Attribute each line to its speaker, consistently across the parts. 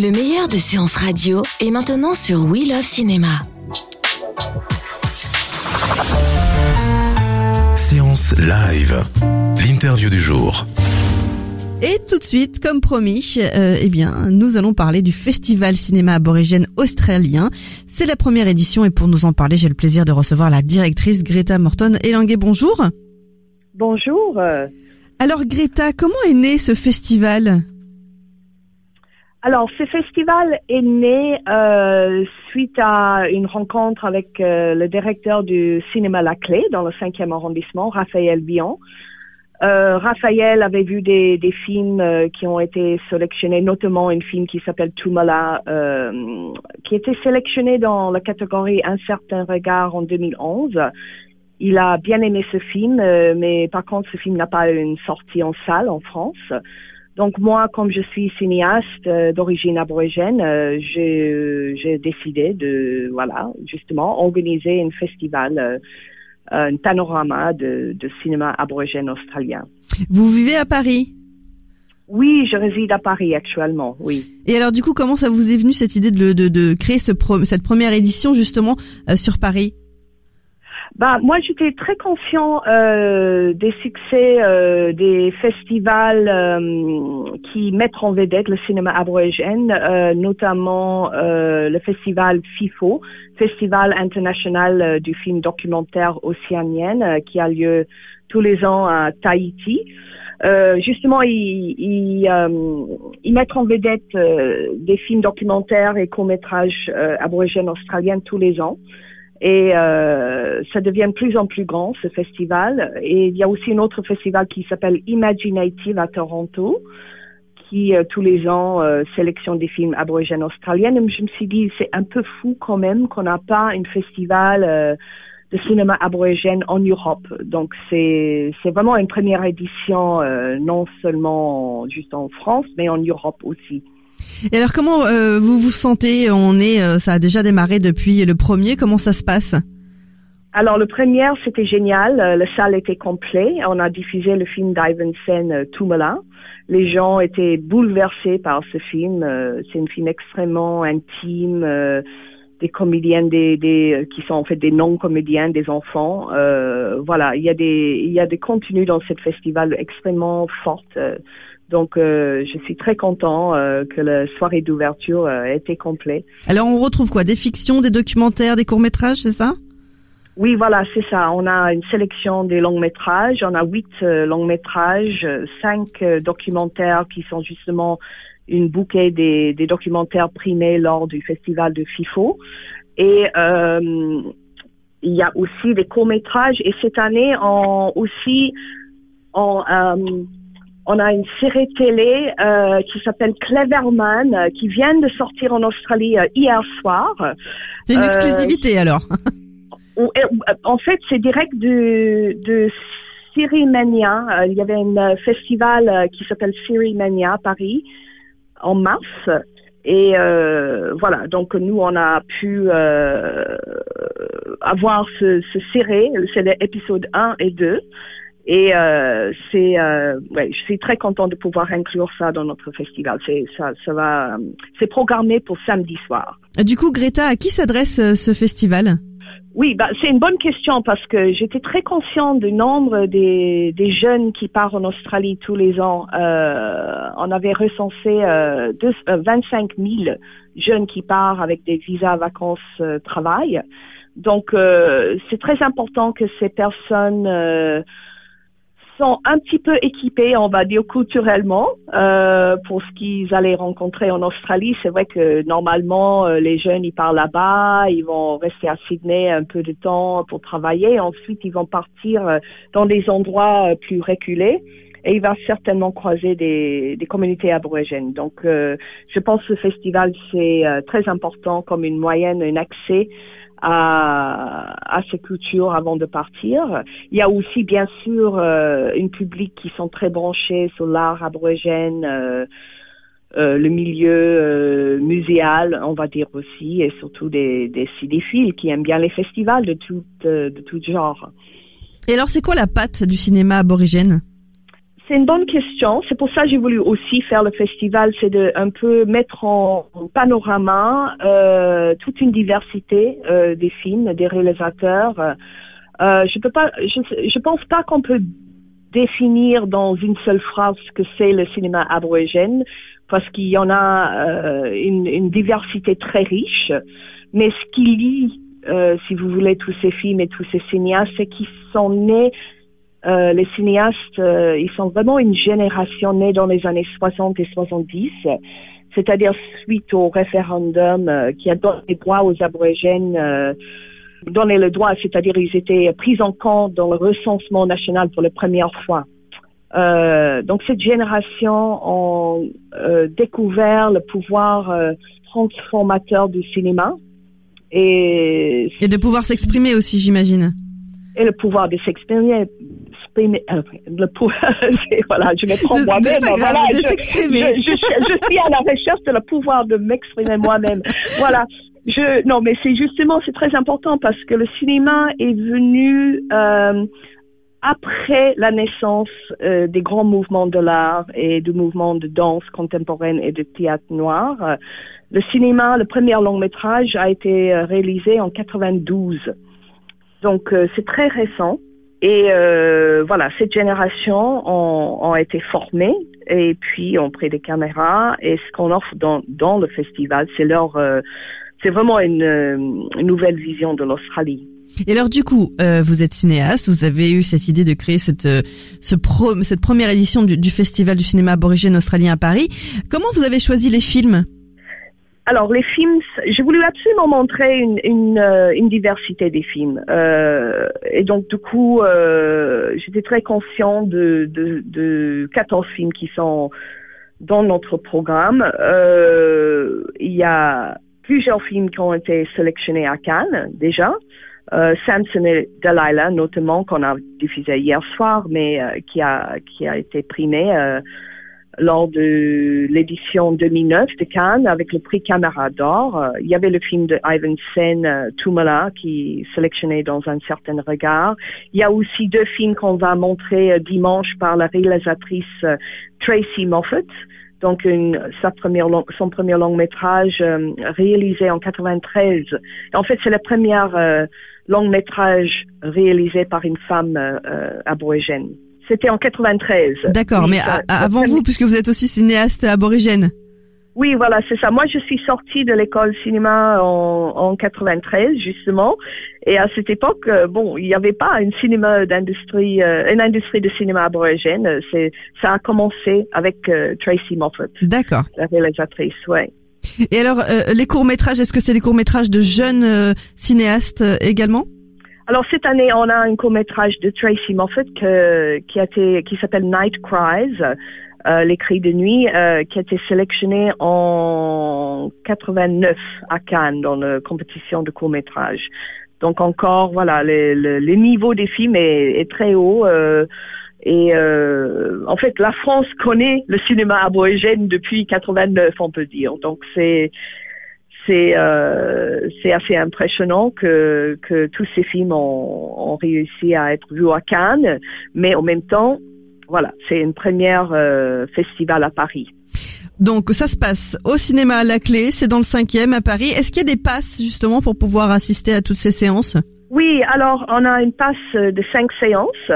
Speaker 1: Le meilleur de séances radio est maintenant sur We Love Cinéma.
Speaker 2: Séance live. L'interview du jour.
Speaker 3: Et tout de suite, comme promis, euh, eh bien, nous allons parler du Festival Cinéma Aborigène Australien. C'est la première édition et pour nous en parler, j'ai le plaisir de recevoir la directrice Greta Morton Elanguet. Bonjour.
Speaker 4: Bonjour.
Speaker 3: Alors Greta, comment est né ce festival?
Speaker 4: Alors, ce festival est né euh, suite à une rencontre avec euh, le directeur du cinéma La Clé dans le 5e arrondissement, Raphaël Bion. Euh, Raphaël avait vu des, films qui ont été sélectionnés, notamment un film qui s'appelle Tumala, qui était sélectionné dans la catégorie Un certain regard en 2011. Il a bien aimé ce film, mais par contre, ce film n'a pas une sortie en salle en France. Donc moi, comme je suis cinéaste euh, d'origine aborigène, euh, j'ai décidé de, voilà, justement, organiser un festival, euh, un panorama de, de cinéma aborigène australien.
Speaker 3: Vous vivez à Paris?
Speaker 4: Oui, je réside à Paris actuellement, oui.
Speaker 3: Et alors du coup, comment ça vous est venu cette idée de, de, de créer ce pro- cette première édition justement euh, sur Paris?
Speaker 4: Bah, moi, j'étais très conscient euh, des succès euh, des festivals euh, qui mettent en vedette le cinéma aborigène, euh, notamment euh, le festival FIFO, Festival international euh, du film documentaire océanienne, qui a lieu tous les ans à Tahiti. Euh, justement, ils, ils, euh, ils mettent en vedette euh, des films documentaires et courts-métrages aborigènes australiens tous les ans. Et euh, ça devient de plus en plus grand, ce festival. Et il y a aussi un autre festival qui s'appelle Imaginative à Toronto, qui euh, tous les ans euh, sélectionne des films aborigènes australiens. Et je me suis dit, c'est un peu fou quand même qu'on n'a pas un festival euh, de cinéma aborigène en Europe. Donc c'est c'est vraiment une première édition, euh, non seulement juste en France, mais en Europe aussi.
Speaker 3: Et alors comment euh, vous vous sentez? On est, euh, ça a déjà démarré depuis le premier. Comment ça se passe?
Speaker 4: Alors, le premier, c'était génial. Euh, Le salle était complet. On a diffusé le film d'Ivan euh, Tumala. Les gens étaient bouleversés par ce film. C'est un film extrêmement intime. Des comédiens, des, des euh, qui sont en fait des non-comédiens, des enfants. Euh, voilà, il y a des il y a des contenus dans ce festival extrêmement fortes. euh, donc, euh, je suis très content euh, que la soirée d'ouverture euh, ait été complète.
Speaker 3: Alors on retrouve quoi? Des fictions, des documentaires, des courts métrages, c'est ça?
Speaker 4: Oui, voilà, c'est ça. On a une sélection des longs métrages. On a huit euh, longs métrages, cinq euh, documentaires qui sont justement une bouquet des, des documentaires primés lors du festival de FIFO. Et euh, il y a aussi des courts métrages. Et cette année, on aussi on, euh, on a une série télé euh, qui s'appelle Cleverman, qui vient de sortir en Australie hier soir.
Speaker 3: C'est une exclusivité alors.
Speaker 4: En fait, c'est direct de, de Syrimania. Euh, Il y avait un festival qui s'appelle Syrimania à Paris en mars. Et euh, voilà, donc nous, on a pu euh, avoir ce, ce série, c'est l'épisode 1 et 2. Et euh, c'est, euh, ouais, je suis très contente de pouvoir inclure ça dans notre festival. C'est, ça, ça va, c'est programmé pour samedi soir.
Speaker 3: Du coup, Greta, à qui s'adresse euh, ce festival?
Speaker 4: Oui, bah, c'est une bonne question parce que j'étais très consciente du nombre des, des jeunes qui partent en Australie tous les ans. Euh, on avait recensé euh, deux- euh, 25 000 jeunes qui partent avec des visas vacances euh, travail. Donc, euh, c'est très important que ces personnes euh, sont un petit peu équipés, on va dire culturellement, euh, pour ce qu'ils allaient rencontrer en Australie. C'est vrai que normalement, euh, les jeunes, ils partent là-bas, ils vont rester à Sydney un peu de temps pour travailler. Ensuite, ils vont partir euh, dans des endroits plus reculés et il va certainement croiser des, des communautés aborigènes. Donc, je pense que ce festival, c'est très important comme une moyenne, un accès à, à ces cultures avant de partir. Il y a aussi bien sûr euh, une public qui sont très branchés sur l'art aborigène, euh, euh, le milieu euh, muséal, on va dire aussi, et surtout des, des cinéphiles qui aiment bien les festivals de tout, de tout genre.
Speaker 3: Et alors, c'est quoi la patte du cinéma aborigène?
Speaker 4: C'est une bonne question. C'est pour ça que j'ai voulu aussi faire le festival, c'est de un peu mettre en panorama euh, toute une diversité euh, des films, des réalisateurs. Euh, je peux pas, je, je pense pas qu'on peut définir dans une seule phrase ce que c'est le cinéma aborigène, parce qu'il y en a euh, une, diversité très riche. Mais ce qui lie, si vous voulez, tous ces films et tous ces cinéastes, c'est qu'ils sont nés euh, les cinéastes, euh, ils sont vraiment une génération née dans les années 60 et 70, c'est-à-dire suite au référendum euh, qui a donné le droit aux aborigènes, donné le droit, c'est-à-dire ils étaient pris en compte dans le recensement national pour la première fois. donc cette génération a découvert le pouvoir transformateur du cinéma
Speaker 3: et, et de pouvoir s'exprimer aussi, j'imagine.
Speaker 4: Et le pouvoir de s'exprimer euh, le voilà, je me prends moi-même. Voilà, je, je, suis à la recherche de le pouvoir de m'exprimer moi-même. Voilà. Je, non, mais c'est justement, c'est très important parce que le cinéma est venu euh, après la naissance euh, des grands mouvements de l'art et du mouvement de danse contemporaine et de théâtre noir. Le cinéma, le premier long métrage, a été réalisé en 92. Donc, c'est très récent. Et euh, voilà, cette génération ont, ont, été formées et puis ont pris des caméras. Et ce qu'on offre dans, dans le festival, c'est leur, euh, c'est vraiment une, une, nouvelle vision de l'Australie.
Speaker 3: Et alors du coup, euh, vous êtes cinéaste, vous avez eu cette idée de créer cette euh, ce pro, cette première édition du, du festival du cinéma aborigène australien à Paris. Comment vous avez choisi les films?
Speaker 4: Alors, les films, j'ai voulu absolument montrer une, une, euh, une diversité des films. Euh, et donc, du coup, euh, j'étais très conscient de, de, de 14 films qui sont dans notre programme. Euh, il y a plusieurs films qui ont été sélectionnés à Cannes, déjà. Euh, Samson et Delilah, notamment, qu'on a diffusé hier soir, mais euh, qui, a, qui a été primé lors de l'édition 2009 de Cannes avec le prix Caméra d'Or. Euh, il y avait le film de Ivan Sen, euh, Tumala, qui sélectionné dans un certain regard. Il y a aussi deux films qu'on va montrer euh, dimanche par la réalisatrice Tracy Moffat. Donc, une, sa première son premier long métrage réalisé en 93. En fait, c'est le premier long métrage réalisé par une femme aborigène. C'était en 93.
Speaker 3: D'accord, mais avant vous, puisque vous êtes aussi cinéaste aborigène.
Speaker 4: Oui, voilà, c'est ça. Moi, je suis sortie de l'école cinéma en, en 93, justement. Et à cette époque, euh, bon, il n'y avait pas une cinéma d'industrie, euh, une industrie de cinéma aborigène. C'est, ça a commencé avec euh, Tracy Moffat.
Speaker 3: D'accord.
Speaker 4: La réalisatrice, ouais.
Speaker 3: Et alors, les courts-métrages, est-ce que c'est des courts-métrages de jeunes cinéastes également?
Speaker 4: Alors cette année, on a un court métrage de Tracy Moffat que, qui a été, qui s'appelle Night Cries, euh, les cris de nuit, euh, qui a été sélectionné en 89 à Cannes dans la compétition de court métrage. Donc encore, voilà, le, le, le niveau des films est, est très haut. Euh, et euh, en fait, la France connaît le cinéma aborigène depuis 89, on peut dire. Donc c'est c'est euh, c'est assez impressionnant que que tous ces films ont, ont, réussi à être vus à Cannes, mais en même temps, voilà, c'est une première euh, festival à Paris.
Speaker 3: Donc ça se passe au cinéma à la clé, c'est dans le cinquième à Paris. Est-ce qu'il y a des passes justement pour pouvoir assister à toutes ces séances?
Speaker 4: Oui, alors on a une passe de cinq séances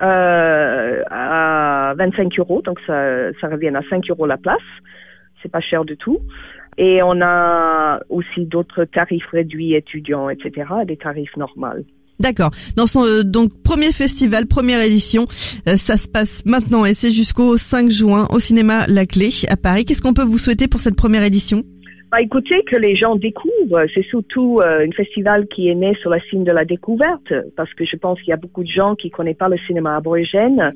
Speaker 4: euh, à 25 euros, donc ça, ça revient à 5 euros la place. C'est pas cher du tout. Et on a aussi d'autres tarifs réduits étudiants, etc., des tarifs normaux.
Speaker 3: D'accord. Dans son euh, donc premier festival, première édition, euh, ça se passe maintenant et c'est jusqu'au 5 juin au cinéma La Clé à Paris. Qu'est-ce qu'on peut vous souhaiter pour cette première édition?
Speaker 4: Bah, écoutez, que les gens découvrent. C'est surtout euh, un festival qui est né sur la signe de la découverte, parce que je pense qu'il y a beaucoup de gens qui connaissent pas le cinéma aborigène.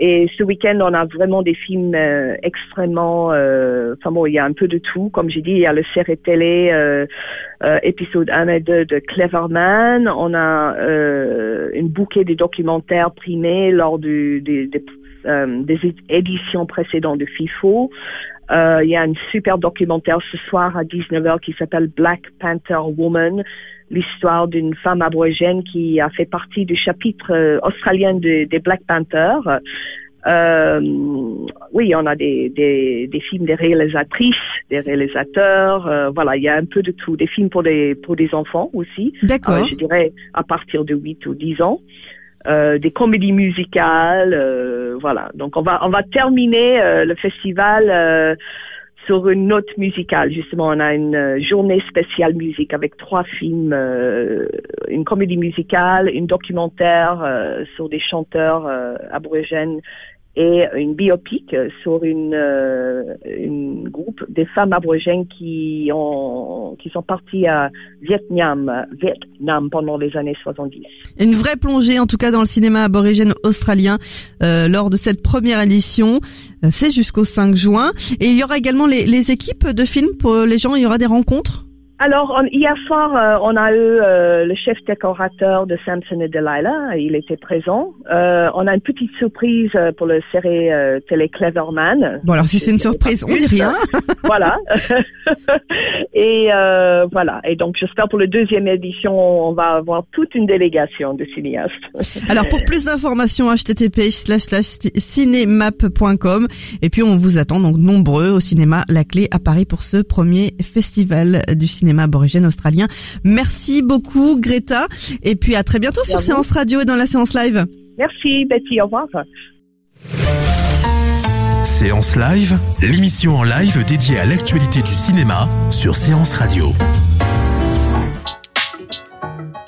Speaker 4: Et ce week-end, on a vraiment des films euh, extrêmement... Euh, enfin bon, il y a un peu de tout. Comme j'ai dit, il y a le série télé euh, euh, épisode 1 et 2 de Cleverman. On a euh, une bouquet de documentaires primés lors du, des, des, des éditions précédentes de FIFO. Euh, il y a un super documentaire ce soir à 19h qui s'appelle Black Panther Woman, l'histoire d'une femme aborigène qui a fait partie du chapitre euh, australien des Black Panthers. Euh, oui, on a des, des, des, films des réalisatrices, des réalisateurs. Euh, voilà, il y a un peu de tout. Des films pour des pour des enfants aussi.
Speaker 3: D'accord.
Speaker 4: Euh, je dirais à partir de 8 ou 10 ans. Euh, des comédies musicales, euh, voilà. Donc on va on va terminer euh, le festival euh, sur une note musicale. Justement, on a une euh, journée spéciale musique avec trois films, une comédie musicale, une documentaire sur des chanteurs aborigènes et une biopic sur une, euh, une groupe des femmes aborigènes qui ont qui sont parties à Vietnam, Vietnam pendant les années 70.
Speaker 3: Une vraie plongée en tout cas dans le cinéma aborigène australien euh, lors de cette première édition. Euh, c'est jusqu'au 5 juin et il y aura également les, les équipes de films pour les gens. Il y aura des rencontres.
Speaker 4: Alors, on, hier soir, euh, on a eu euh, le chef décorateur de Samson et Delilah. Il était présent. Euh, on a une petite surprise pour le série télé Cleverman.
Speaker 3: Bon, alors si c'est une surprise, on dit rien.
Speaker 4: voilà. et voilà. Et donc, j'espère pour la deuxième édition, on va avoir toute une délégation de cinéastes.
Speaker 3: alors, pour plus d'informations, http cinémap.com. Et puis, on vous attend donc nombreux au cinéma La Clé à Paris pour ce premier festival du cinéma cinéma aborigène australien. Merci beaucoup Greta et puis à très bientôt sur Séance Radio et dans la séance live.
Speaker 4: Merci Betty, au revoir.
Speaker 2: Séance Live, l'émission en live dédiée à l'actualité du cinéma sur Séance Radio.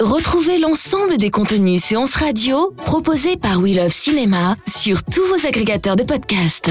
Speaker 1: Retrouvez l'ensemble des contenus Séance Radio proposés par We Love Cinéma sur tous vos agrégateurs de podcasts.